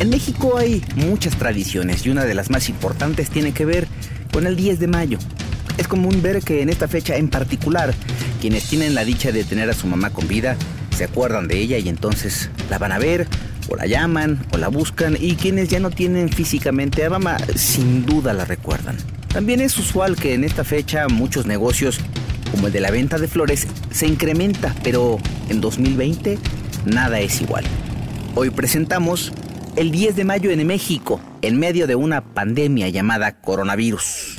En México hay muchas tradiciones y una de las más importantes tiene que ver con el 10 de mayo. Es común ver que en esta fecha en particular, quienes tienen la dicha de tener a su mamá con vida, se acuerdan de ella y entonces la van a ver, o la llaman, o la buscan, y quienes ya no tienen físicamente a mamá, sin duda la recuerdan. También es usual que en esta fecha muchos negocios, como el de la venta de flores, se incrementa, pero en 2020 nada es igual. Hoy presentamos el 10 de mayo en México, en medio de una pandemia llamada coronavirus.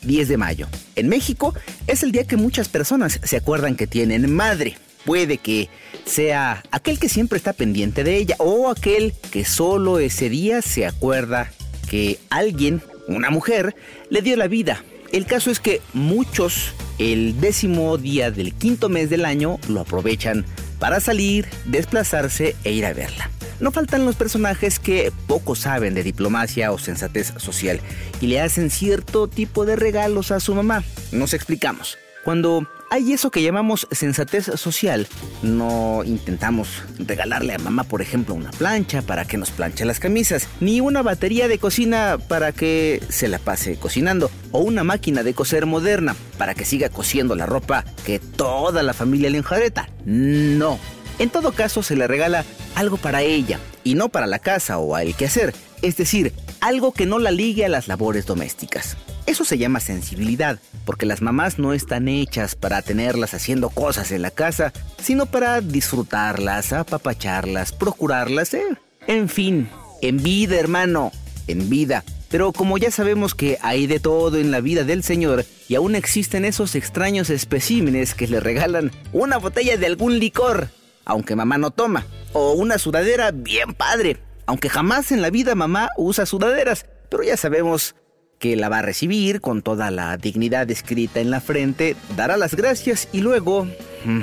10 de mayo. En México es el día que muchas personas se acuerdan que tienen madre. Puede que sea aquel que siempre está pendiente de ella o aquel que solo ese día se acuerda que alguien, una mujer, le dio la vida. El caso es que muchos el décimo día del quinto mes del año lo aprovechan para salir, desplazarse e ir a verla. No faltan los personajes que poco saben de diplomacia o sensatez social y le hacen cierto tipo de regalos a su mamá. Nos explicamos. Cuando hay eso que llamamos sensatez social, no intentamos regalarle a mamá, por ejemplo, una plancha para que nos planche las camisas, ni una batería de cocina para que se la pase cocinando, o una máquina de coser moderna para que siga cosiendo la ropa que toda la familia le enjareta. No. En todo caso, se le regala algo para ella, y no para la casa o al quehacer, es decir, algo que no la ligue a las labores domésticas. Eso se llama sensibilidad, porque las mamás no están hechas para tenerlas haciendo cosas en la casa, sino para disfrutarlas, apapacharlas, procurarlas, eh. en fin, en vida, hermano, en vida. Pero como ya sabemos que hay de todo en la vida del Señor, y aún existen esos extraños especímenes que le regalan una botella de algún licor, aunque mamá no toma, o una sudadera bien padre, aunque jamás en la vida mamá usa sudaderas, pero ya sabemos que la va a recibir con toda la dignidad escrita en la frente, dará las gracias y luego mm,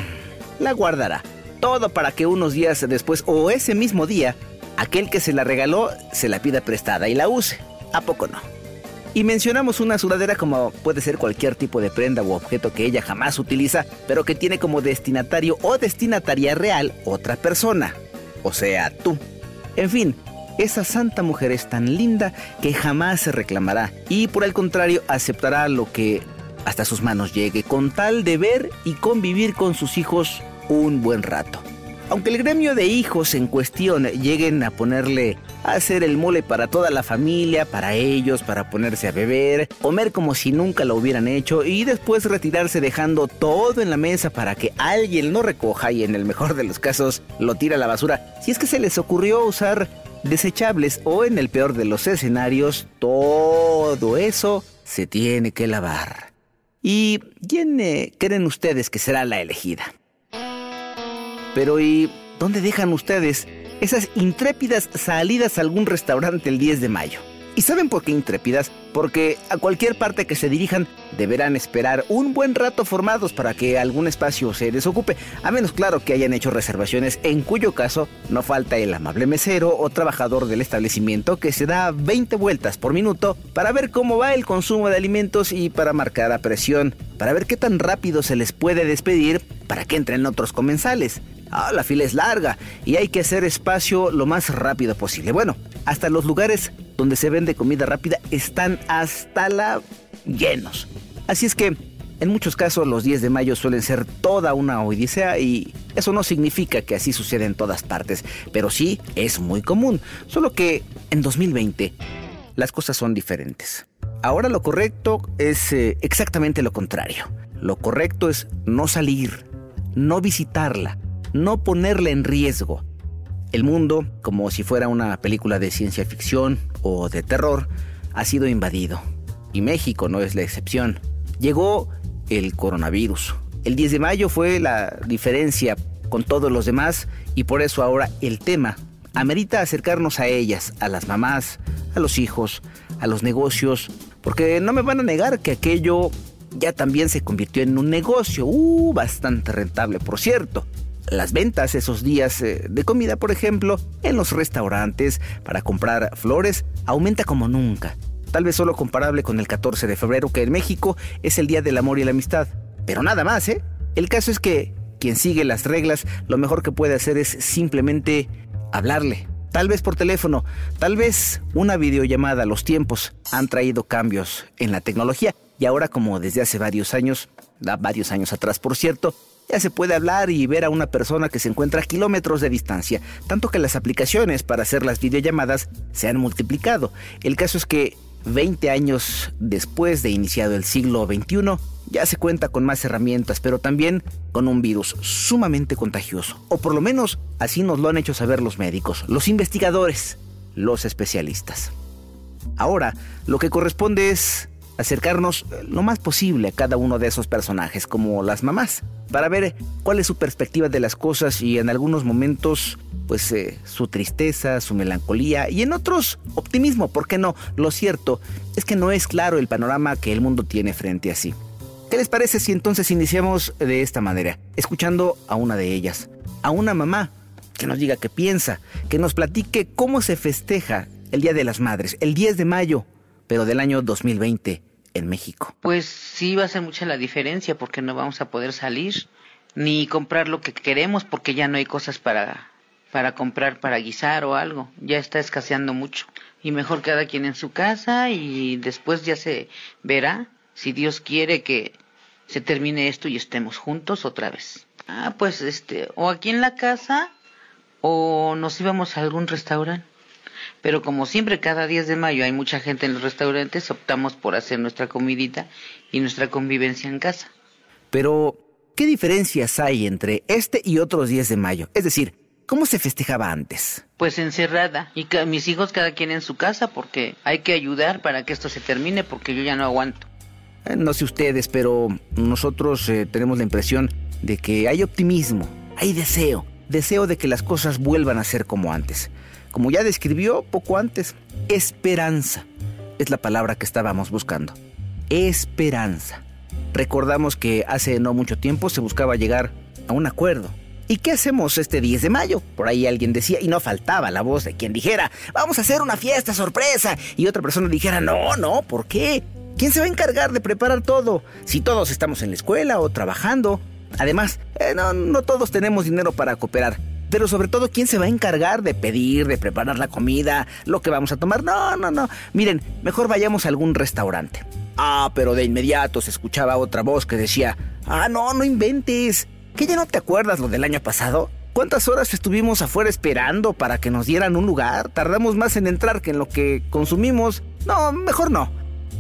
la guardará. Todo para que unos días después o ese mismo día, aquel que se la regaló se la pida prestada y la use. ¿A poco no? Y mencionamos una sudadera como puede ser cualquier tipo de prenda u objeto que ella jamás utiliza, pero que tiene como destinatario o destinataria real otra persona. O sea, tú. En fin, esa santa mujer es tan linda que jamás se reclamará y por el contrario aceptará lo que hasta sus manos llegue con tal de ver y convivir con sus hijos un buen rato. Aunque el gremio de hijos en cuestión lleguen a ponerle hacer el mole para toda la familia, para ellos, para ponerse a beber, comer como si nunca lo hubieran hecho y después retirarse dejando todo en la mesa para que alguien lo recoja y en el mejor de los casos lo tira a la basura. Si es que se les ocurrió usar desechables o en el peor de los escenarios, todo eso se tiene que lavar. ¿Y quién eh, creen ustedes que será la elegida? Pero ¿y dónde dejan ustedes esas intrépidas salidas a algún restaurante el 10 de mayo? ¿Y saben por qué intrépidas? Porque a cualquier parte que se dirijan deberán esperar un buen rato formados para que algún espacio se desocupe, a menos claro que hayan hecho reservaciones, en cuyo caso no falta el amable mesero o trabajador del establecimiento que se da 20 vueltas por minuto para ver cómo va el consumo de alimentos y para marcar a presión, para ver qué tan rápido se les puede despedir para que entren otros comensales. Ah, la fila es larga y hay que hacer espacio lo más rápido posible. Bueno, hasta los lugares donde se vende comida rápida están hasta la llenos. Así es que en muchos casos los 10 de mayo suelen ser toda una odisea y eso no significa que así suceda en todas partes, pero sí es muy común, solo que en 2020 las cosas son diferentes. Ahora lo correcto es eh, exactamente lo contrario. Lo correcto es no salir, no visitarla, no ponerla en riesgo. El mundo, como si fuera una película de ciencia ficción o de terror, ha sido invadido. Y México no es la excepción. Llegó el coronavirus. El 10 de mayo fue la diferencia con todos los demás y por eso ahora el tema amerita acercarnos a ellas, a las mamás, a los hijos, a los negocios, porque no me van a negar que aquello ya también se convirtió en un negocio, uh, bastante rentable, por cierto. Las ventas esos días eh, de comida, por ejemplo, en los restaurantes para comprar flores, aumenta como nunca. Tal vez solo comparable con el 14 de febrero, que en México es el Día del Amor y la Amistad. Pero nada más, ¿eh? El caso es que quien sigue las reglas, lo mejor que puede hacer es simplemente hablarle. Tal vez por teléfono, tal vez una videollamada. Los tiempos han traído cambios en la tecnología y ahora como desde hace varios años, varios años atrás por cierto, ya se puede hablar y ver a una persona que se encuentra a kilómetros de distancia, tanto que las aplicaciones para hacer las videollamadas se han multiplicado. El caso es que 20 años después de iniciado el siglo XXI, ya se cuenta con más herramientas, pero también con un virus sumamente contagioso. O por lo menos así nos lo han hecho saber los médicos, los investigadores, los especialistas. Ahora, lo que corresponde es acercarnos lo más posible a cada uno de esos personajes, como las mamás, para ver cuál es su perspectiva de las cosas y en algunos momentos pues eh, su tristeza, su melancolía y en otros optimismo, ¿por qué no? Lo cierto es que no es claro el panorama que el mundo tiene frente a sí. ¿Qué les parece si entonces iniciamos de esta manera, escuchando a una de ellas, a una mamá que nos diga qué piensa, que nos platique cómo se festeja el Día de las Madres, el 10 de mayo, pero del año 2020 en México? Pues sí va a ser mucha la diferencia porque no vamos a poder salir ni comprar lo que queremos porque ya no hay cosas para para comprar para guisar o algo. Ya está escaseando mucho. Y mejor cada quien en su casa y después ya se verá si Dios quiere que se termine esto y estemos juntos otra vez. Ah, pues este, o aquí en la casa o nos íbamos a algún restaurante. Pero como siempre cada 10 de mayo hay mucha gente en los restaurantes, optamos por hacer nuestra comidita y nuestra convivencia en casa. Pero, ¿qué diferencias hay entre este y otros 10 de mayo? Es decir, ¿Cómo se festejaba antes? Pues encerrada y mis hijos cada quien en su casa porque hay que ayudar para que esto se termine porque yo ya no aguanto. Eh, no sé ustedes, pero nosotros eh, tenemos la impresión de que hay optimismo, hay deseo, deseo de que las cosas vuelvan a ser como antes. Como ya describió poco antes, esperanza es la palabra que estábamos buscando. Esperanza. Recordamos que hace no mucho tiempo se buscaba llegar a un acuerdo, ¿Y qué hacemos este 10 de mayo? Por ahí alguien decía, y no faltaba la voz de quien dijera, vamos a hacer una fiesta sorpresa. Y otra persona dijera, no, no, ¿por qué? ¿Quién se va a encargar de preparar todo? Si todos estamos en la escuela o trabajando. Además, eh, no, no todos tenemos dinero para cooperar. Pero sobre todo, ¿quién se va a encargar de pedir, de preparar la comida, lo que vamos a tomar? No, no, no. Miren, mejor vayamos a algún restaurante. Ah, pero de inmediato se escuchaba otra voz que decía, ah, no, no inventes. ¿Qué ya no te acuerdas lo del año pasado? ¿Cuántas horas estuvimos afuera esperando para que nos dieran un lugar? Tardamos más en entrar que en lo que consumimos. No, mejor no.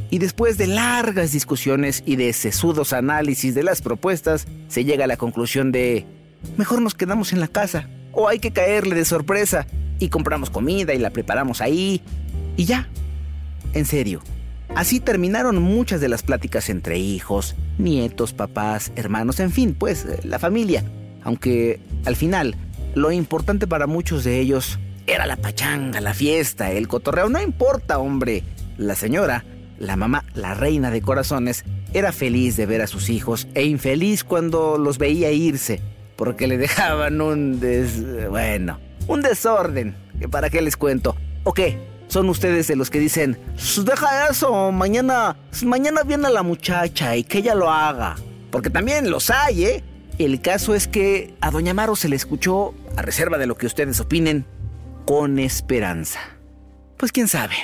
Y después de largas discusiones y de sesudos análisis de las propuestas, se llega a la conclusión de, mejor nos quedamos en la casa, o hay que caerle de sorpresa, y compramos comida y la preparamos ahí, y ya. En serio, Así terminaron muchas de las pláticas entre hijos, nietos, papás, hermanos, en fin, pues eh, la familia. Aunque al final, lo importante para muchos de ellos era la pachanga, la fiesta, el cotorreo. No importa, hombre. La señora, la mamá, la reina de corazones, era feliz de ver a sus hijos e infeliz cuando los veía irse, porque le dejaban un bueno, un desorden. ¿Para qué les cuento? ¿O qué? son ustedes de los que dicen, deja eso, mañana, mañana viene la muchacha y que ella lo haga. Porque también los hay, ¿eh? El caso es que a Doña Maro se le escuchó, a reserva de lo que ustedes opinen, con esperanza. Pues quién sabe.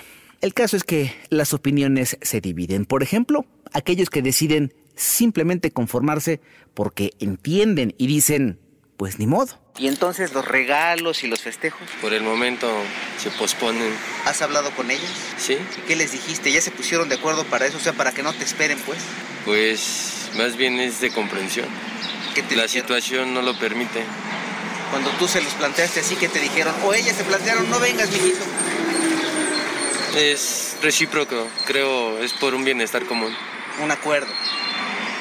El caso es que las opiniones se dividen. Por ejemplo, aquellos que deciden simplemente conformarse porque entienden y dicen, pues ni modo. ¿Y entonces los regalos y los festejos? Por el momento se posponen. ¿Has hablado con ellos? Sí. ¿Y qué les dijiste? ¿Ya se pusieron de acuerdo para eso? O sea, para que no te esperen, pues. Pues más bien es de comprensión. ¿Qué te La situación no lo permite. Cuando tú se los planteaste así, ¿qué te dijeron? O ellas se plantearon, no vengas, mijito. Es recíproco, creo, es por un bienestar común. Un acuerdo.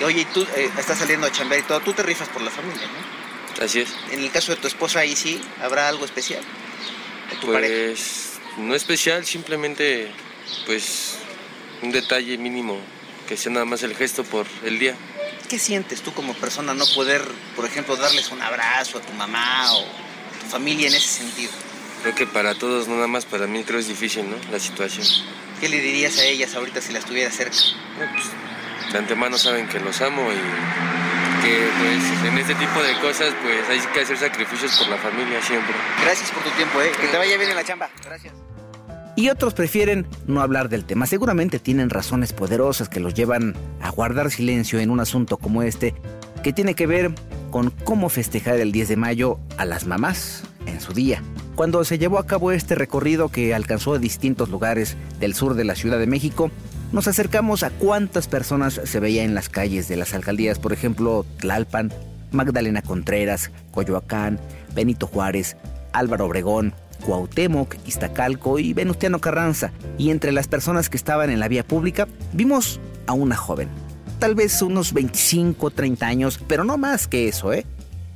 Oye, y tú eh, estás saliendo a chambear y todo, tú te rifas por la familia, ¿no? Así es. En el caso de tu esposa, ahí sí, ¿habrá algo especial? de tu pareja? Pues no especial, simplemente pues un detalle mínimo, que sea nada más el gesto por el día. ¿Qué sientes tú como persona no poder, por ejemplo, darles un abrazo a tu mamá o a tu familia en ese sentido? Creo que para todos, no nada más para mí, creo es difícil, ¿no? La situación. ¿Qué le dirías a ellas ahorita si las tuvieras cerca? No, pues, de antemano saben que los amo y que pues en este tipo de cosas pues hay que hacer sacrificios por la familia siempre. Gracias por tu tiempo, ¿eh? Que te vaya bien en la chamba. Gracias. Y otros prefieren no hablar del tema. Seguramente tienen razones poderosas que los llevan a guardar silencio en un asunto como este, que tiene que ver con cómo festejar el 10 de mayo a las mamás en su día. Cuando se llevó a cabo este recorrido que alcanzó distintos lugares del sur de la Ciudad de México, nos acercamos a cuántas personas se veía en las calles de las alcaldías, por ejemplo, Tlalpan, Magdalena Contreras, Coyoacán, Benito Juárez, Álvaro Obregón, Cuauhtémoc, Iztacalco y Venustiano Carranza. Y entre las personas que estaban en la vía pública, vimos a una joven. Tal vez unos 25, 30 años, pero no más que eso, ¿eh?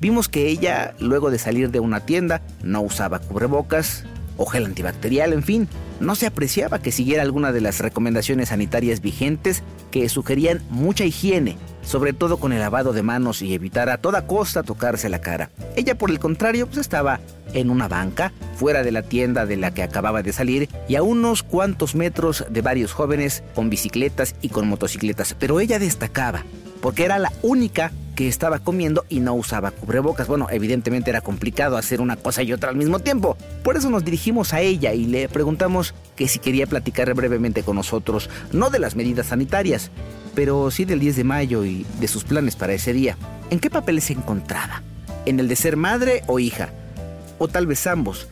Vimos que ella, luego de salir de una tienda, no usaba cubrebocas o gel antibacterial, en fin, no se apreciaba que siguiera alguna de las recomendaciones sanitarias vigentes que sugerían mucha higiene, sobre todo con el lavado de manos y evitar a toda costa tocarse la cara. Ella, por el contrario, pues estaba en una banca, fuera de la tienda de la que acababa de salir, y a unos cuantos metros de varios jóvenes con bicicletas y con motocicletas, pero ella destacaba, porque era la única que estaba comiendo y no usaba cubrebocas. Bueno, evidentemente era complicado hacer una cosa y otra al mismo tiempo. Por eso nos dirigimos a ella y le preguntamos que si quería platicar brevemente con nosotros, no de las medidas sanitarias, pero sí del 10 de mayo y de sus planes para ese día. ¿En qué papel se encontraba? ¿En el de ser madre o hija? O tal vez ambos.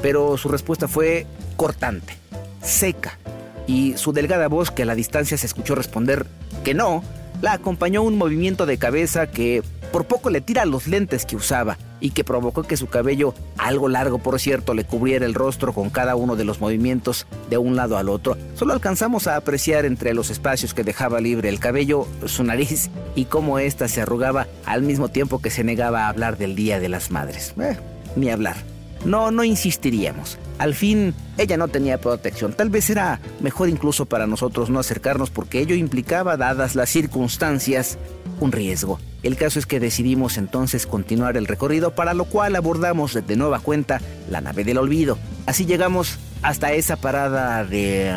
Pero su respuesta fue cortante, seca, y su delgada voz que a la distancia se escuchó responder que no, la acompañó un movimiento de cabeza que por poco le tira los lentes que usaba y que provocó que su cabello, algo largo por cierto, le cubriera el rostro con cada uno de los movimientos de un lado al otro. Solo alcanzamos a apreciar entre los espacios que dejaba libre el cabello su nariz y cómo ésta se arrugaba al mismo tiempo que se negaba a hablar del Día de las Madres. Eh, ni hablar. No, no insistiríamos. Al fin, ella no tenía protección. Tal vez era mejor incluso para nosotros no acercarnos porque ello implicaba, dadas las circunstancias, un riesgo. El caso es que decidimos entonces continuar el recorrido, para lo cual abordamos de nueva cuenta la nave del olvido. Así llegamos hasta esa parada de...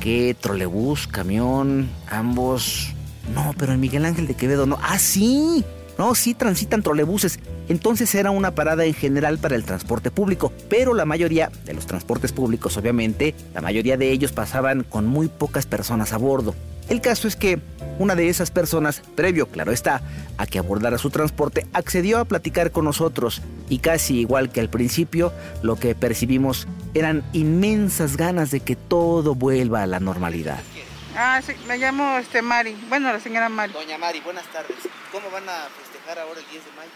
¿Qué? ¿Trolebús? ¿Camión? Ambos... No, pero en Miguel Ángel de Quevedo no. ¡Ah, sí! No, sí transitan trolebuses. Entonces era una parada en general para el transporte público, pero la mayoría de los transportes públicos, obviamente, la mayoría de ellos pasaban con muy pocas personas a bordo. El caso es que una de esas personas, previo, claro está, a que abordara su transporte, accedió a platicar con nosotros y casi igual que al principio, lo que percibimos eran inmensas ganas de que todo vuelva a la normalidad. Ah, sí, me llamo este Mari. Bueno, la señora Mari. Doña Mari, buenas tardes. ¿Cómo van a festejar ahora el 10 de mayo?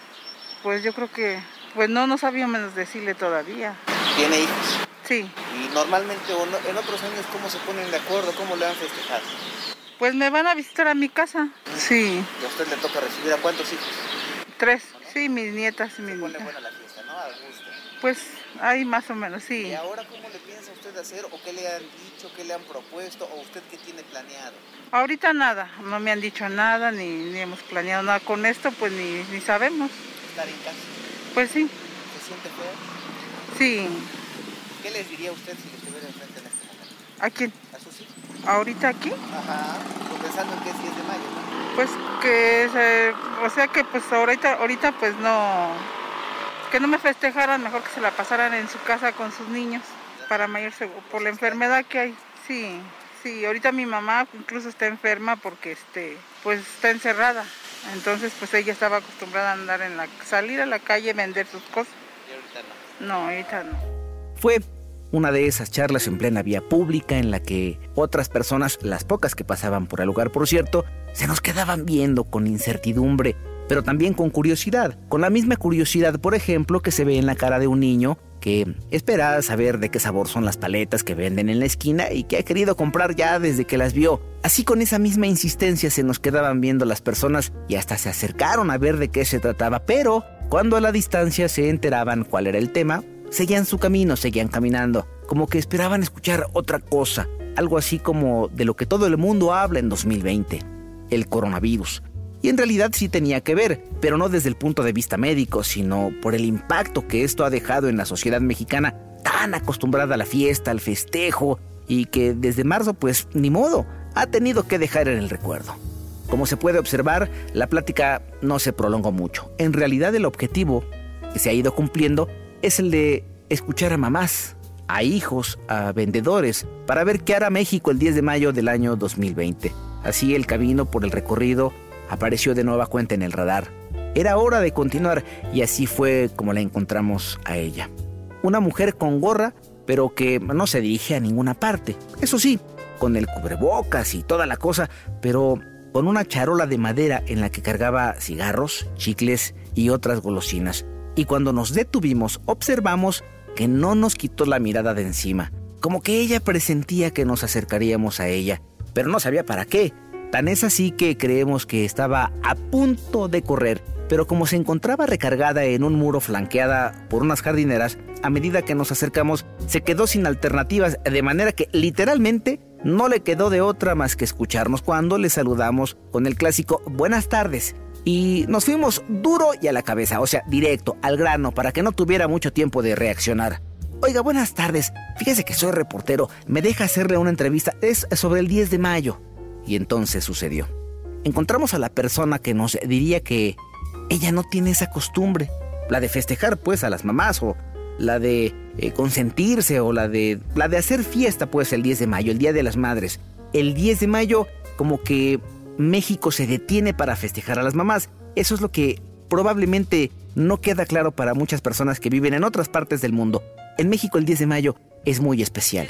Pues yo creo que, pues no, no sabíamos decirle todavía. ¿Tiene hijos? Sí. Y normalmente o no- en otros años, ¿cómo se ponen de acuerdo? ¿Cómo le han festejado? Pues me van a visitar a mi casa. Sí, Y a usted le toca recibir a cuántos hijos? tres. Sí, mis nietas y mis nietas. buena la fiesta, ¿no? A gusto. Pues ahí más o menos, sí. ¿Y ahora cómo le usted hacer o qué le han dicho, qué le han propuesto o usted qué tiene planeado? Ahorita nada, no me han dicho nada, ni, ni hemos planeado nada con esto, pues ni, ni sabemos. Estar en casa. Pues sí, ¿Se siente feo? sí. ¿Qué les diría usted si le estuviera enfrente en este momento? ¿A quién? ¿A sus hijos? ¿Ahorita aquí? Ajá. Pues pensando en que es 10 de mayo, ¿no? Pues que, se- o sea que pues ahorita, ahorita pues no, que no me festejaran, mejor que se la pasaran en su casa con sus niños para mayor seguro, por la enfermedad que hay. Sí, sí, ahorita mi mamá incluso está enferma porque este, pues está encerrada. Entonces pues ella estaba acostumbrada a andar en la, salir a la calle, vender sus cosas. Y ahorita no. No, ahorita no. Fue una de esas charlas en plena vía pública en la que otras personas, las pocas que pasaban por el lugar por cierto, se nos quedaban viendo con incertidumbre, pero también con curiosidad, con la misma curiosidad, por ejemplo, que se ve en la cara de un niño que espera saber de qué sabor son las paletas que venden en la esquina y que ha querido comprar ya desde que las vio. Así con esa misma insistencia se nos quedaban viendo las personas y hasta se acercaron a ver de qué se trataba, pero cuando a la distancia se enteraban cuál era el tema, seguían su camino, seguían caminando, como que esperaban escuchar otra cosa, algo así como de lo que todo el mundo habla en 2020, el coronavirus. Y en realidad sí tenía que ver, pero no desde el punto de vista médico, sino por el impacto que esto ha dejado en la sociedad mexicana tan acostumbrada a la fiesta, al festejo, y que desde marzo pues ni modo, ha tenido que dejar en el recuerdo. Como se puede observar, la plática no se prolongó mucho. En realidad el objetivo que se ha ido cumpliendo es el de escuchar a mamás, a hijos, a vendedores, para ver qué hará México el 10 de mayo del año 2020. Así el camino por el recorrido apareció de nueva cuenta en el radar. Era hora de continuar y así fue como la encontramos a ella. Una mujer con gorra, pero que no se dirige a ninguna parte. Eso sí, con el cubrebocas y toda la cosa, pero con una charola de madera en la que cargaba cigarros, chicles y otras golosinas. Y cuando nos detuvimos, observamos que no nos quitó la mirada de encima, como que ella presentía que nos acercaríamos a ella, pero no sabía para qué. Tan es así que creemos que estaba a punto de correr, pero como se encontraba recargada en un muro flanqueada por unas jardineras, a medida que nos acercamos se quedó sin alternativas, de manera que literalmente no le quedó de otra más que escucharnos cuando le saludamos con el clásico buenas tardes. Y nos fuimos duro y a la cabeza, o sea, directo, al grano, para que no tuviera mucho tiempo de reaccionar. Oiga, buenas tardes. Fíjese que soy reportero. Me deja hacerle una entrevista. Es sobre el 10 de mayo. Y entonces sucedió. Encontramos a la persona que nos diría que ella no tiene esa costumbre. La de festejar, pues, a las mamás o la de eh, consentirse o la de la de hacer fiesta pues el 10 de mayo, el Día de las Madres. El 10 de mayo como que México se detiene para festejar a las mamás. Eso es lo que probablemente no queda claro para muchas personas que viven en otras partes del mundo. En México el 10 de mayo es muy especial.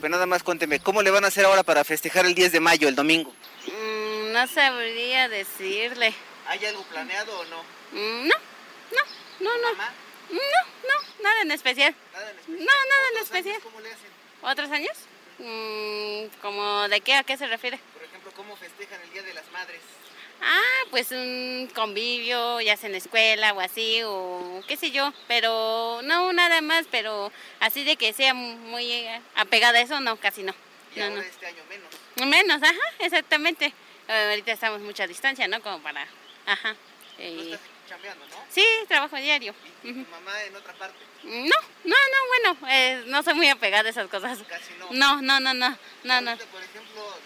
Pues nada más cuénteme, ¿cómo le van a hacer ahora para festejar el 10 de mayo, el domingo? Mm, no sabría decirle. ¿Hay algo planeado o no? Mm, no, no, no, no. No, no, nada en especial. ¿Nada en especial? No, nada en especial. Años, ¿Cómo le hacen? ¿Otros años? Mm, ¿Como de qué? ¿A qué se refiere? Por ejemplo, ¿cómo festejan el Día de las Madres? Ah, pues un convivio, ya sea en la escuela o así, o qué sé yo, pero no nada más, pero así de que sea muy apegada a eso, no, casi no. ¿Y no, ahora no. este año menos? Menos, ajá, exactamente. Eh, ahorita estamos mucha distancia, ¿no? Como para, ajá. Tú y- estás chambeando, ¿no? Sí, trabajo diario. ¿Y tu mamá en otra parte? No, no, no, bueno, eh, no soy muy apegada a esas cosas. Casi no. No, no, no, no, no, no. Por ejemplo,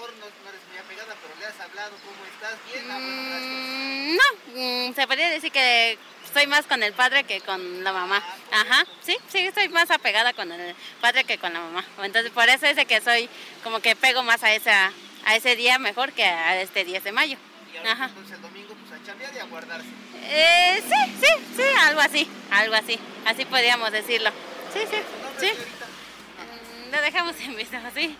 mejor no, no eres muy apegada, pero le has hablado cómo estás, bien, ah. Mm, no, mm, se podría decir que estoy más con el padre que con la mamá. Ajá, sí, sí, estoy más apegada con el padre que con la mamá. Entonces, por eso es de que soy como que pego más a esa a ese día mejor que a este 10 de mayo. Y ahora Ajá. entonces el domingo pues a chambear y a guardarse. Eh, sí, sí, sí, algo así, algo así, así podríamos decirlo. Sí, sí, sí. Mm, Lo dejamos en visto, sí.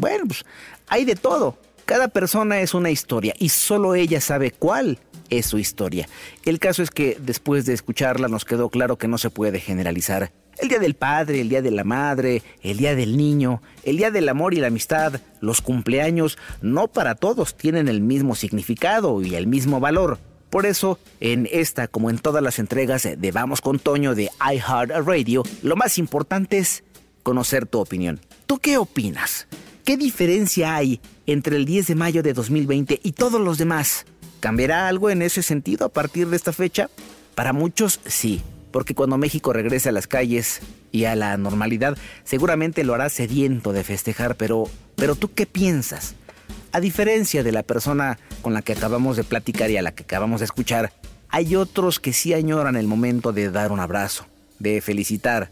Bueno, pues hay de todo. Cada persona es una historia y solo ella sabe cuál es su historia. El caso es que después de escucharla nos quedó claro que no se puede generalizar. El día del padre, el día de la madre, el día del niño, el día del amor y la amistad, los cumpleaños, no para todos tienen el mismo significado y el mismo valor. Por eso, en esta como en todas las entregas de Vamos con Toño de iHeartRadio, lo más importante es conocer tu opinión. ¿Tú qué opinas? ¿Qué diferencia hay entre el 10 de mayo de 2020 y todos los demás? ¿Cambiará algo en ese sentido a partir de esta fecha? Para muchos sí, porque cuando México regrese a las calles y a la normalidad, seguramente lo hará sediento de festejar, pero, pero ¿tú qué piensas? A diferencia de la persona con la que acabamos de platicar y a la que acabamos de escuchar, hay otros que sí añoran el momento de dar un abrazo, de felicitar,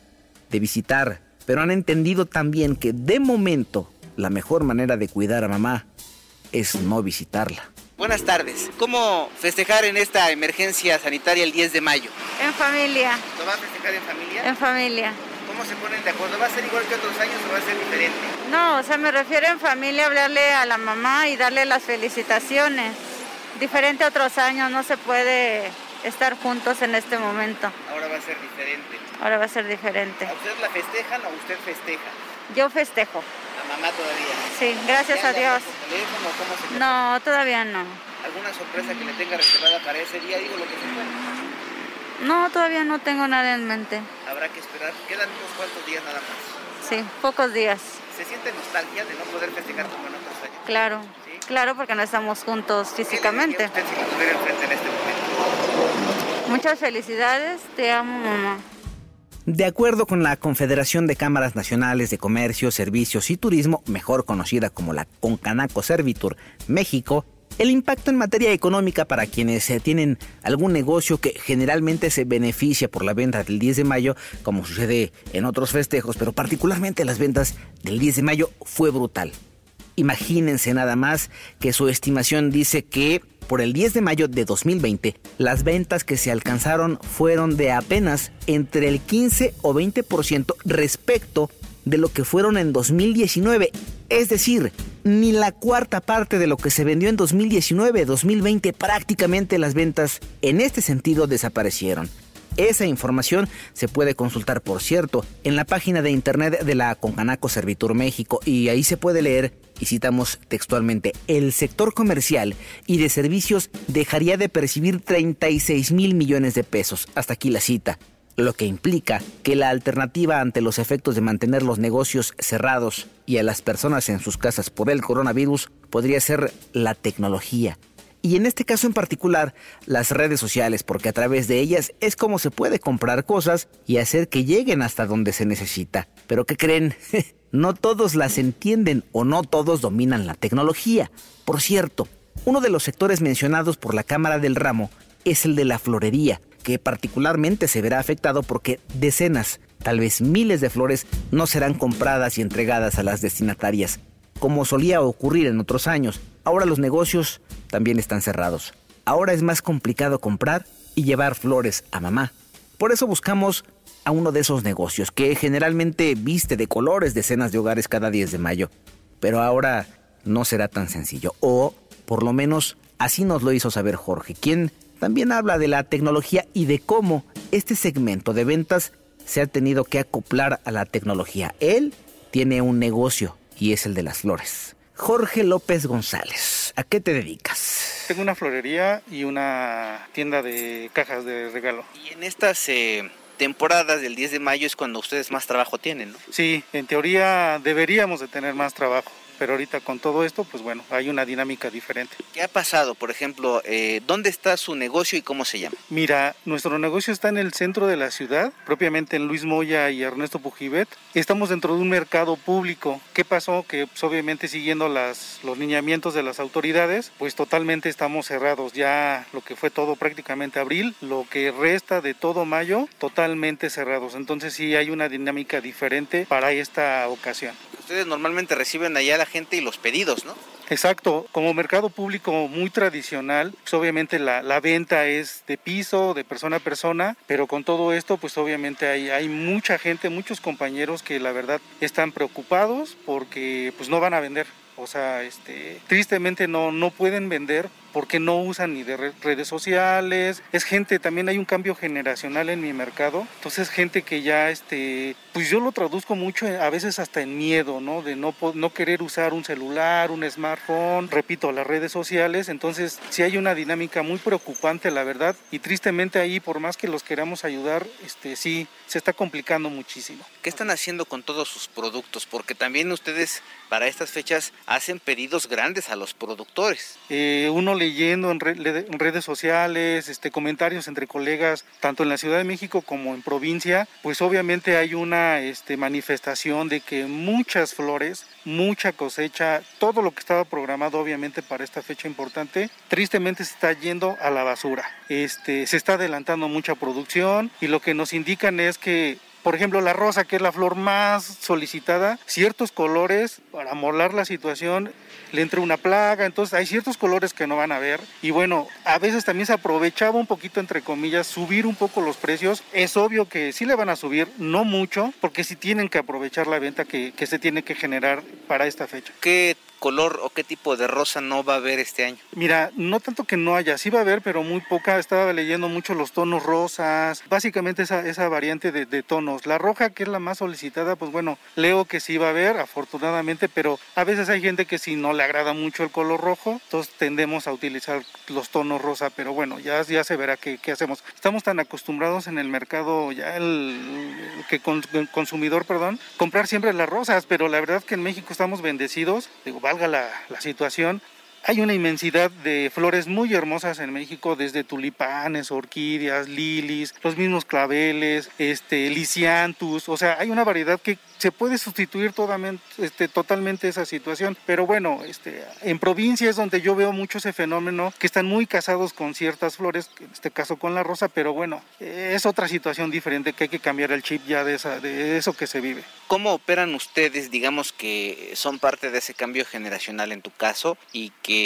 de visitar, pero han entendido también que de momento la mejor manera de cuidar a mamá es no visitarla. Buenas tardes. ¿Cómo festejar en esta emergencia sanitaria el 10 de mayo? En familia, ¿Lo va a festejar en familia? en familia. ¿Cómo se ponen de acuerdo? ¿Va a ser igual que otros años o va a ser diferente? No, o sea, me refiero en familia, hablarle a la mamá y darle las felicitaciones. Diferente a otros años, no se puede estar juntos en este momento. Ahora va a ser diferente. Ahora va a ser diferente. ¿A usted la festejan o usted festeja? Yo festejo. Mamá todavía. Sí, gracias ¿Ya a Dios. por teléfono? ¿Cómo se No, todavía no. ¿Alguna sorpresa que le tenga reservada para ese día? Digo lo que se pueda. No, todavía no tengo nada en mente. Habrá que esperar. Quedan unos cuantos días nada más. Sí, pocos días. ¿Se siente nostalgia de no poder festejar como en otros años? Claro, claro, porque no estamos juntos físicamente. usted si en este momento? Muchas felicidades, te amo mamá. De acuerdo con la Confederación de Cámaras Nacionales de Comercio, Servicios y Turismo, mejor conocida como la Concanaco Servitur México, el impacto en materia económica para quienes eh, tienen algún negocio que generalmente se beneficia por la venta del 10 de mayo, como sucede en otros festejos, pero particularmente las ventas del 10 de mayo, fue brutal. Imagínense nada más que su estimación dice que por el 10 de mayo de 2020, las ventas que se alcanzaron fueron de apenas entre el 15 o 20% respecto de lo que fueron en 2019. Es decir, ni la cuarta parte de lo que se vendió en 2019-2020, prácticamente las ventas en este sentido desaparecieron. Esa información se puede consultar, por cierto, en la página de internet de la Concanaco Servitur México y ahí se puede leer, y citamos textualmente, el sector comercial y de servicios dejaría de percibir 36 mil millones de pesos. Hasta aquí la cita lo que implica que la alternativa ante los efectos de mantener los negocios cerrados y a las personas en sus casas por el coronavirus podría ser la tecnología. Y en este caso en particular, las redes sociales, porque a través de ellas es como se puede comprar cosas y hacer que lleguen hasta donde se necesita. Pero ¿qué creen? no todos las entienden o no todos dominan la tecnología. Por cierto, uno de los sectores mencionados por la Cámara del Ramo es el de la florería, que particularmente se verá afectado porque decenas, tal vez miles de flores no serán compradas y entregadas a las destinatarias, como solía ocurrir en otros años. Ahora los negocios también están cerrados. Ahora es más complicado comprar y llevar flores a mamá. Por eso buscamos a uno de esos negocios que generalmente viste de colores decenas de hogares cada 10 de mayo. Pero ahora no será tan sencillo. O, por lo menos, así nos lo hizo saber Jorge, quien también habla de la tecnología y de cómo este segmento de ventas se ha tenido que acoplar a la tecnología. Él tiene un negocio y es el de las flores. Jorge López González, ¿a qué te dedicas? Tengo una florería y una tienda de cajas de regalo. Y en estas eh, temporadas del 10 de mayo es cuando ustedes más trabajo tienen, ¿no? Sí, en teoría deberíamos de tener más trabajo pero ahorita con todo esto, pues bueno, hay una dinámica diferente. ¿Qué ha pasado? Por ejemplo, eh, ¿dónde está su negocio y cómo se llama? Mira, nuestro negocio está en el centro de la ciudad, propiamente en Luis Moya y Ernesto Pujibet. Estamos dentro de un mercado público. ¿Qué pasó? Que pues, obviamente siguiendo las, los lineamientos de las autoridades, pues totalmente estamos cerrados. Ya lo que fue todo prácticamente abril, lo que resta de todo mayo, totalmente cerrados. Entonces sí hay una dinámica diferente para esta ocasión ustedes normalmente reciben allá la gente y los pedidos, ¿no? Exacto, como mercado público muy tradicional, pues obviamente la, la, venta es de piso, de persona a persona, pero con todo esto pues obviamente hay, hay mucha gente, muchos compañeros que la verdad están preocupados porque pues no van a vender. O sea, este, tristemente no, no pueden vender porque no usan ni de redes sociales. Es gente, también hay un cambio generacional en mi mercado. Entonces, gente que ya, este, pues yo lo traduzco mucho a veces hasta en miedo, ¿no? De no, no querer usar un celular, un smartphone, repito, las redes sociales. Entonces, sí hay una dinámica muy preocupante, la verdad. Y tristemente ahí, por más que los queramos ayudar, este, sí, se está complicando muchísimo. ¿Qué están haciendo con todos sus productos? Porque también ustedes para estas fechas hacen pedidos grandes a los productores. Eh, uno leyendo en, redes sociales, este, comentarios entre colegas, tanto en la Ciudad de México como en provincia, pues obviamente hay una este, manifestación de que muchas flores, mucha cosecha, todo lo que estaba programado obviamente para esta fecha importante, tristemente se está yendo a la basura. Este, se está adelantando mucha producción y lo que nos indican es que por ejemplo, la rosa, que es la flor más solicitada, ciertos colores para molar la situación le entra una plaga, entonces hay ciertos colores que no van a ver. Y bueno, a veces también se aprovechaba un poquito entre comillas subir un poco los precios, es obvio que sí le van a subir, no mucho, porque sí tienen que aprovechar la venta que, se tiene que generar para esta fecha. ¿Qué color o qué tipo de rosa no va a haber este año? Mira, no tanto que no haya, sí va a haber, pero muy poca. Estaba leyendo mucho los tonos rosas, básicamente esa, esa variante de, tonos. La roja, que es la más solicitada, pues bueno, leo que sí va a haber, afortunadamente, pero a veces hay gente que si no le agrada mucho el color rojo, entonces tendemos a utilizar los tonos rosa, pero bueno, ya, ya se verá qué, qué hacemos. Estamos tan acostumbrados en el mercado, ya el, que con, consumidor, perdón, comprar siempre las rosas, pero la verdad que en México estamos bendecidos, digo, valga la, la situación, hay una inmensidad de flores muy hermosas en México, desde tulipanes, orquídeas, lilies, los mismos claveles, este, lisianthus, o sea, hay una variedad que se puede sustituir totalmente, este, totalmente esa situación. Pero bueno, este, en provincia es donde yo veo mucho ese fenómeno, que están muy casados con ciertas flores, en este caso con la rosa, pero bueno, es otra situación diferente que hay que cambiar el chip ya de, esa, de eso que se vive. ¿Cómo operan ustedes, digamos que son parte de ese cambio generacional en tu caso y que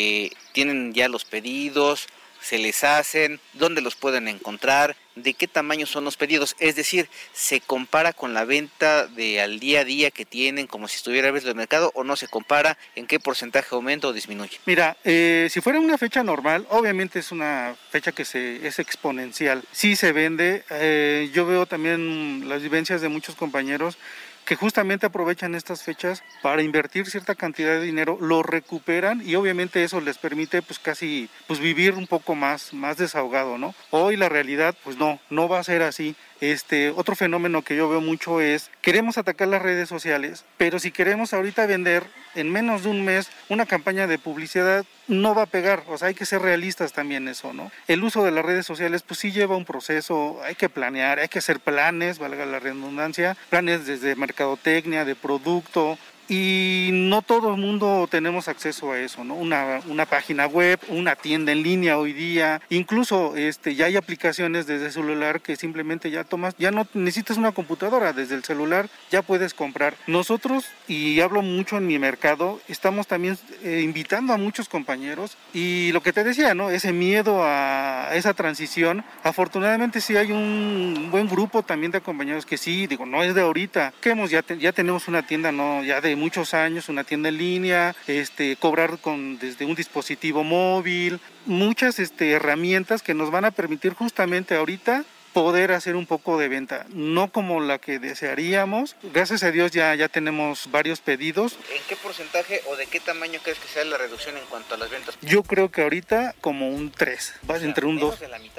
tienen ya los pedidos? se les hacen, dónde los pueden encontrar, de qué tamaño son los pedidos. Es decir, se compara con la venta de al día a día que tienen como si estuviera a el mercado o no se compara, en qué porcentaje aumenta o disminuye. Mira, eh, si fuera una fecha normal, obviamente es una fecha que se, es exponencial. Sí se vende. Eh, yo veo también las vivencias de muchos compañeros que justamente aprovechan estas fechas para invertir cierta cantidad de dinero, lo recuperan y obviamente eso les permite pues casi pues vivir un poco más, más desahogado, ¿no? Hoy la realidad pues no, no va a ser así. Este, otro fenómeno que yo veo mucho es, queremos atacar las redes sociales, pero si queremos ahorita vender en menos de un mes una campaña de publicidad, no va a pegar, o sea, hay que ser realistas también eso, ¿no? El uso de las redes sociales, pues sí lleva un proceso, hay que planear, hay que hacer planes, valga la redundancia, planes desde mercadotecnia, de producto, y no todo el mundo tenemos acceso a eso, ¿no? Una, una, página web, una tienda en línea hoy día, incluso este, ya hay aplicaciones desde el celular que simplemente ya tomas, ya no necesitas una computadora, desde el celular ya puedes comprar. Nosotros, y hablo mucho en mi mercado, estamos también eh, invitando a muchos compañeros y lo que te decía, ¿no? Ese miedo a esa transición, afortunadamente sí hay un buen grupo también de compañeros que sí, digo, no es de ahorita, que hemos, ya, ya tenemos una tienda, ¿no? Ya de muchos años, una tienda en línea, este, cobrar con, desde un dispositivo móvil, muchas este, herramientas que nos van a permitir justamente ahorita poder hacer un poco de venta, no como la que desearíamos. Gracias a Dios ya, ya tenemos varios pedidos. ¿En qué porcentaje o de qué tamaño crees que sea la reducción en cuanto a las ventas? Yo creo que ahorita como un 3, va entre un 2.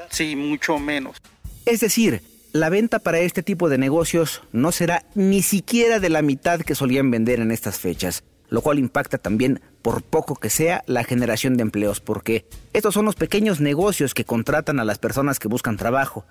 Sí, mucho menos. Es decir, la venta para este tipo de negocios no será ni siquiera de la mitad que solían vender en estas fechas, lo cual impacta también, por poco que sea, la generación de empleos, porque estos son los pequeños negocios que contratan a las personas que buscan trabajo.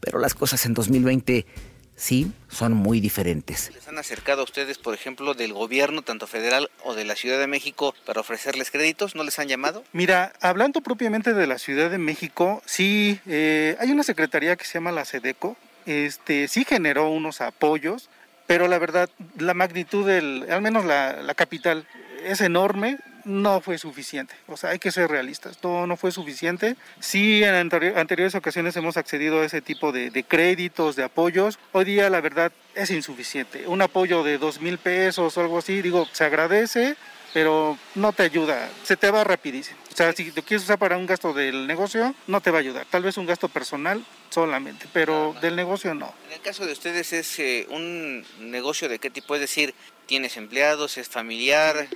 Pero las cosas en 2020 sí son muy diferentes. ¿Les han acercado a ustedes, por ejemplo, del gobierno, tanto federal o de la Ciudad de México, para ofrecerles créditos? ¿No les han llamado? Mira, hablando propiamente de la Ciudad de México, sí, eh, hay una secretaría que se llama la SEDECO, este, sí generó unos apoyos, pero la verdad, la magnitud del, al menos la, la capital, es enorme, no fue suficiente. O sea, hay que ser realistas, no, no fue suficiente. Sí, en anteriores ocasiones hemos accedido a ese tipo de, de, créditos, de apoyos. Hoy día, la verdad, es insuficiente. Un apoyo de dos mil pesos o algo así, digo, se agradece, pero no te ayuda, se te va rapidísimo. O sea, si lo quieres usar para un gasto del negocio, no te va a ayudar. Tal vez un gasto personal solamente, pero del negocio no. En el caso de ustedes es eh, un negocio de qué tipo, es decir, ¿tienes empleados, es familiar?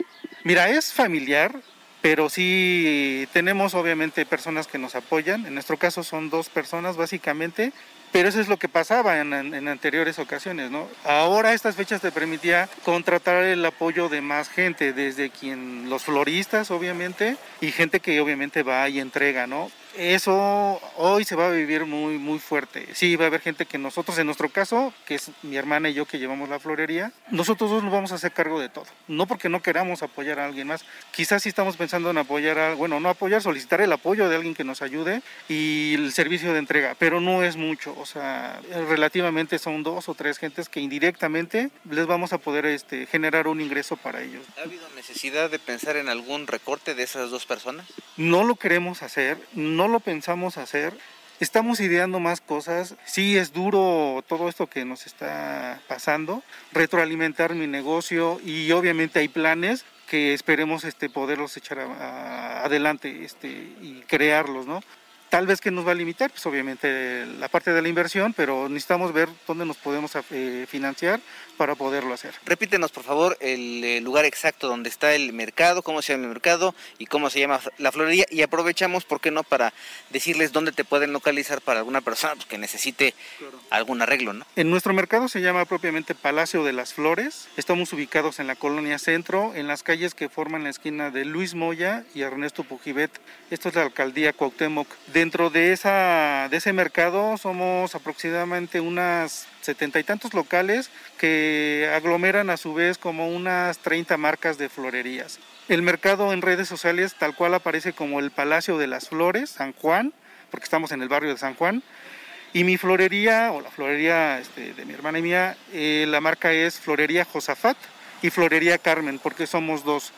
Mira, es familiar, pero sí tenemos obviamente personas que nos apoyan. En nuestro caso son dos personas básicamente, pero eso es lo que pasaba en, anteriores ocasiones, ¿no? Ahora estas fechas te permitía contratar el apoyo de más gente, desde quien los floristas obviamente y gente que obviamente va y entrega, ¿no? Eso hoy se va a vivir muy, muy fuerte. Sí, va a haber gente que nosotros, en nuestro caso, que es mi hermana y yo que llevamos la florería, nosotros dos nos vamos a hacer cargo de todo. No porque no queramos apoyar a alguien más. Quizás sí estamos pensando en apoyar, a, bueno, no apoyar, solicitar el apoyo de alguien que nos ayude y el servicio de entrega, pero no es mucho. O sea, relativamente son dos o tres gentes que indirectamente les vamos a poder este, generar un ingreso para ellos. ¿Ha habido necesidad de pensar en algún recorte de esas dos personas? No lo queremos hacer, no lo pensamos hacer. Estamos ideando más cosas. Sí, es duro todo esto que nos está pasando. Retroalimentar mi negocio y obviamente hay planes que esperemos este, poderlos echar adelante este, y crearlos, ¿no? Tal vez que nos va a limitar, pues obviamente la parte de la inversión, pero necesitamos ver dónde nos podemos eh, financiar para poderlo hacer. Repítenos, por favor, el, eh, lugar exacto donde está el mercado, cómo se llama el mercado y cómo se llama la florería. Y aprovechamos, ¿por qué no?, para decirles dónde te pueden localizar para alguna persona pues, que necesite algún arreglo, ¿no? En nuestro mercado se llama propiamente Palacio de las Flores. Estamos ubicados en la colonia Centro, en las calles que forman la esquina de Luis Moya y Ernesto Pujibet. Esto es la alcaldía Cuauhtémoc. Dentro de, esa, de ese mercado somos aproximadamente unas setenta y tantos locales que aglomeran a su vez como unas 30 marcas de florerías. El mercado en redes sociales tal cual aparece como el Palacio de las Flores, San Juan, porque estamos en el barrio de San Juan. Y mi florería, o la florería este, de mi hermana y mía, eh, la marca es Florería Josafat y Florería Carmen, porque somos dos.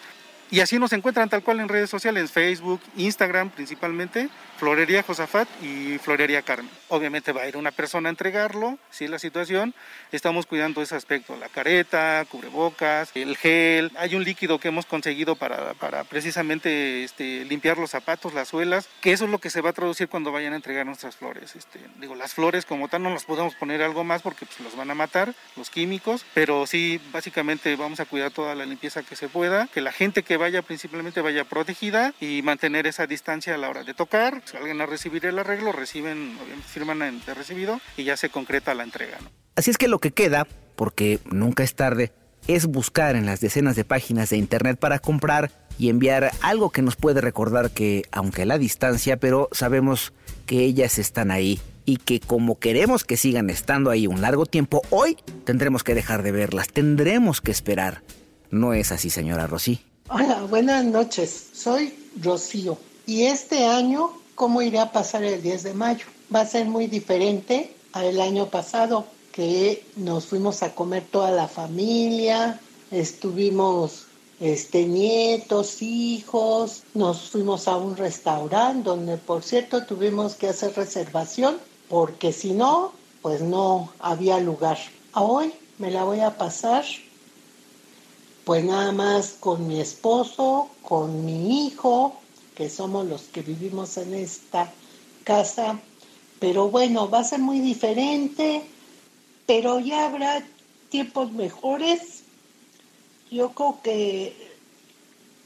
Y así nos encuentran tal cual en redes sociales, Facebook, Instagram principalmente, Florería Josafat y Florería Carmen. Obviamente va a ir una persona a entregarlo, si es la situación. Estamos cuidando ese aspecto, la careta, cubrebocas, el gel. Hay un líquido que hemos conseguido para, para precisamente este, limpiar los zapatos, las suelas, que eso es lo que se va a traducir cuando vayan a entregar nuestras flores. Este, digo, las flores como tal no las podemos poner algo más porque pues, los van a matar, los químicos, pero sí, básicamente vamos a cuidar toda la limpieza que se pueda, que la gente que vaya principalmente vaya protegida y mantener esa distancia a la hora de tocar. Si alguien a recibir el arreglo, reciben, firman de recibido y ya se concreta la entrega. Así es que lo que queda, porque nunca es tarde, es buscar en las decenas de páginas de internet para comprar y enviar algo que nos puede recordar que, aunque la distancia, pero sabemos que ellas están ahí y que como queremos que sigan estando ahí un largo tiempo, hoy tendremos que dejar de verlas, tendremos que esperar. ¿No es así, señora Rosy? Hola, buenas noches. Soy Rocío. Y este año, ¿cómo irá a pasar el 10 de mayo? Va a ser muy diferente al año pasado, que nos fuimos a comer toda la familia, estuvimos este, nietos, hijos, nos fuimos a un restaurante donde, por cierto, tuvimos que hacer reservación, porque si no, pues no había lugar. Hoy me la voy a pasar pues nada más con mi esposo, con mi hijo, que somos los que vivimos en esta casa. Pero bueno, va a ser muy diferente, pero ya habrá tiempos mejores. Yo creo que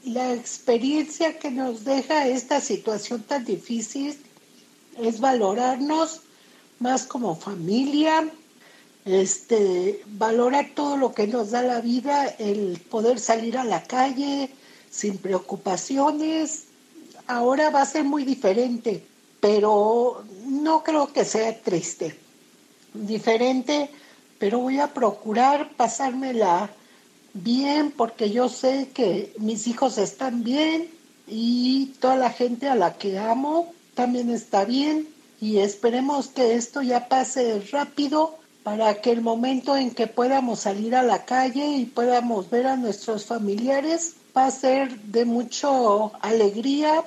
la experiencia que nos deja esta situación tan difícil es valorarnos más como familia, este, valora todo lo que nos da la vida, el poder salir a la calle sin preocupaciones. Ahora va a ser muy diferente, pero no creo que sea triste. Diferente, pero voy a procurar pasármela bien porque yo sé que mis hijos están bien y toda la gente a la que amo también está bien y esperemos que esto ya pase rápido para que el momento en que podamos salir a la calle y podamos ver a nuestros familiares va a ser de mucha alegría.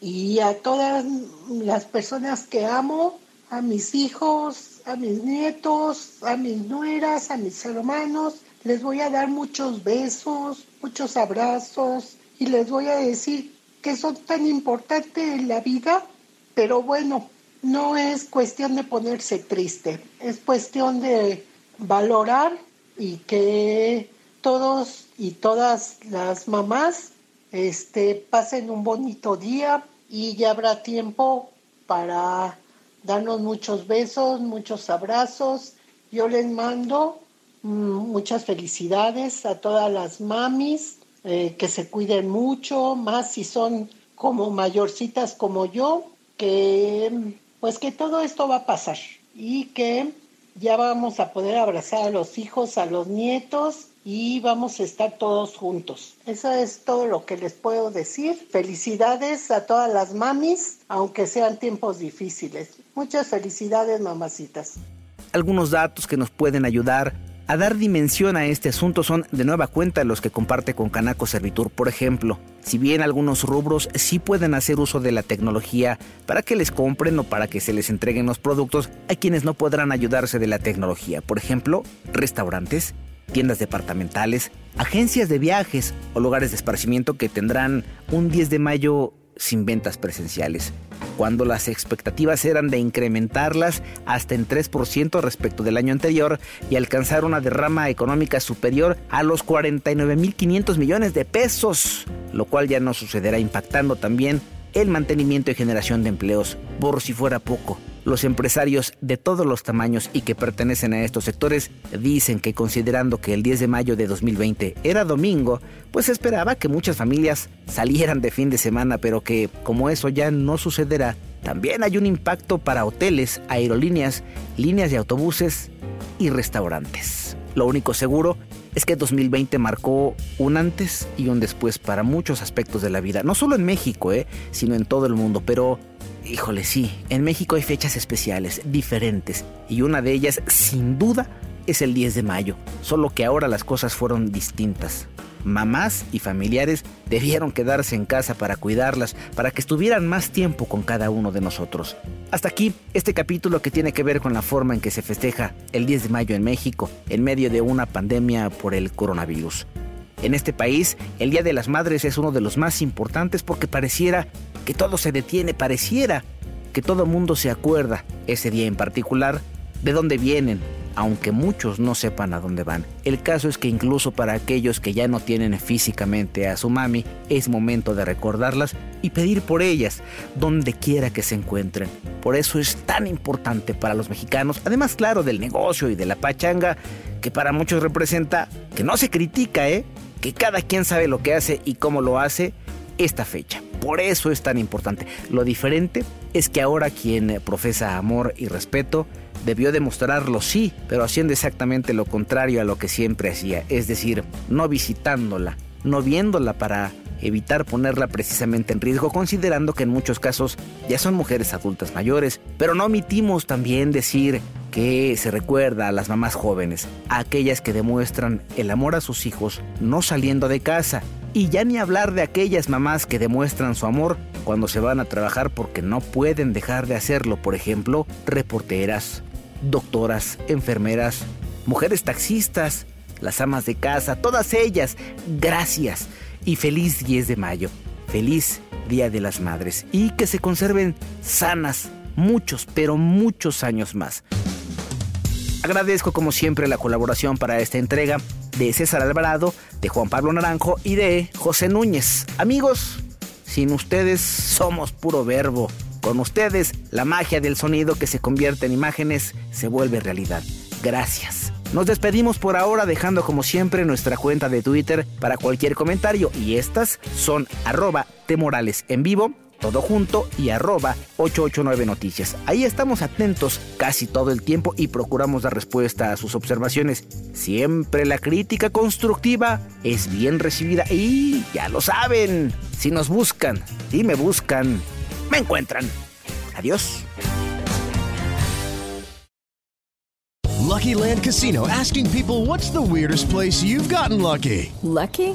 Y a todas las personas que amo, a mis hijos, a mis nietos, a mis nueras, a mis hermanos, les voy a dar muchos besos, muchos abrazos y les voy a decir que son tan importantes en la vida, pero bueno, no es cuestión de ponerse triste, es cuestión de valorar y que todos y todas las mamás este, pasen un bonito día y ya habrá tiempo para darnos muchos besos, muchos abrazos. Yo les mando mm, muchas felicidades a todas las mamis, eh, que se cuiden mucho, más si son como mayorcitas como yo, que pues que todo esto va a pasar y que ya vamos a poder abrazar a los hijos, a los nietos y vamos a estar todos juntos. Eso es todo lo que les puedo decir. Felicidades a todas las mamis, aunque sean tiempos difíciles. Muchas felicidades, mamacitas. Algunos datos que nos pueden ayudar a dar dimensión a este asunto son de nueva cuenta los que comparte con Canaco Servitur, por ejemplo. Si bien algunos rubros sí pueden hacer uso de la tecnología para que les compren o para que se les entreguen los productos, hay quienes no podrán ayudarse de la tecnología. Por ejemplo, restaurantes, tiendas departamentales, agencias de viajes o lugares de esparcimiento que tendrán un 10 de mayo sin ventas presenciales, cuando las expectativas eran de incrementarlas hasta en 3% respecto del año anterior y alcanzar una derrama económica superior a los 49.500 millones de pesos, lo cual ya no sucederá impactando también el mantenimiento y generación de empleos, por si fuera poco. Los empresarios de todos los tamaños y que pertenecen a estos sectores dicen que considerando que el 10 de mayo de 2020 era domingo, pues esperaba que muchas familias salieran de fin de semana, pero que como eso ya no sucederá, también hay un impacto para hoteles, aerolíneas, líneas de autobuses y restaurantes. Lo único seguro es que 2020 marcó un antes y un después para muchos aspectos de la vida, no solo en México, ¿eh? sino en todo el mundo, pero Híjole, sí, en México hay fechas especiales, diferentes, y una de ellas, sin duda, es el 10 de mayo, solo que ahora las cosas fueron distintas. Mamás y familiares debieron quedarse en casa para cuidarlas, para que estuvieran más tiempo con cada uno de nosotros. Hasta aquí este capítulo que tiene que ver con la forma en que se festeja el 10 de mayo en México, en medio de una pandemia por el coronavirus. En este país, el Día de las Madres es uno de los más importantes porque pareciera que todo se detiene, pareciera que todo mundo se acuerda ese día en particular de dónde vienen, aunque muchos no sepan a dónde van. El caso es que incluso para aquellos que ya no tienen físicamente a su mami, es momento de recordarlas y pedir por ellas, donde quiera que se encuentren. Por eso es tan importante para los mexicanos, además claro del negocio y de la pachanga, que para muchos representa, que no se critica, ¿eh? que cada quien sabe lo que hace y cómo lo hace esta fecha. Por eso es tan importante. Lo diferente es que ahora quien profesa amor y respeto debió demostrarlo sí, pero haciendo exactamente lo contrario a lo que siempre hacía, es decir, no visitándola, no viéndola para evitar ponerla precisamente en riesgo, considerando que en muchos casos ya son mujeres adultas mayores, pero no omitimos también decir que se recuerda a las mamás jóvenes, a aquellas que demuestran el amor a sus hijos no saliendo de casa, y ya ni hablar de aquellas mamás que demuestran su amor cuando se van a trabajar porque no pueden dejar de hacerlo, por ejemplo, reporteras, doctoras, enfermeras, mujeres taxistas, las amas de casa, todas ellas, gracias. Y feliz 10 de mayo, feliz Día de las Madres. Y que se conserven sanas muchos, pero muchos años más. Agradezco como siempre la colaboración para esta entrega de César Alvarado, de Juan Pablo Naranjo y de José Núñez. Amigos, sin ustedes somos puro verbo. Con ustedes, la magia del sonido que se convierte en imágenes se vuelve realidad. Gracias. Nos despedimos por ahora dejando como siempre nuestra cuenta de Twitter para cualquier comentario y estas son arroba temorales en vivo todo junto y arroba 889 Noticias. Ahí estamos atentos casi todo el tiempo y procuramos dar respuesta a sus observaciones. Siempre la crítica constructiva es bien recibida y ya lo saben, si nos buscan, si me buscan, me encuentran. Adiós. Lucky Land Casino asking people what's the weirdest place you've gotten lucky? Lucky?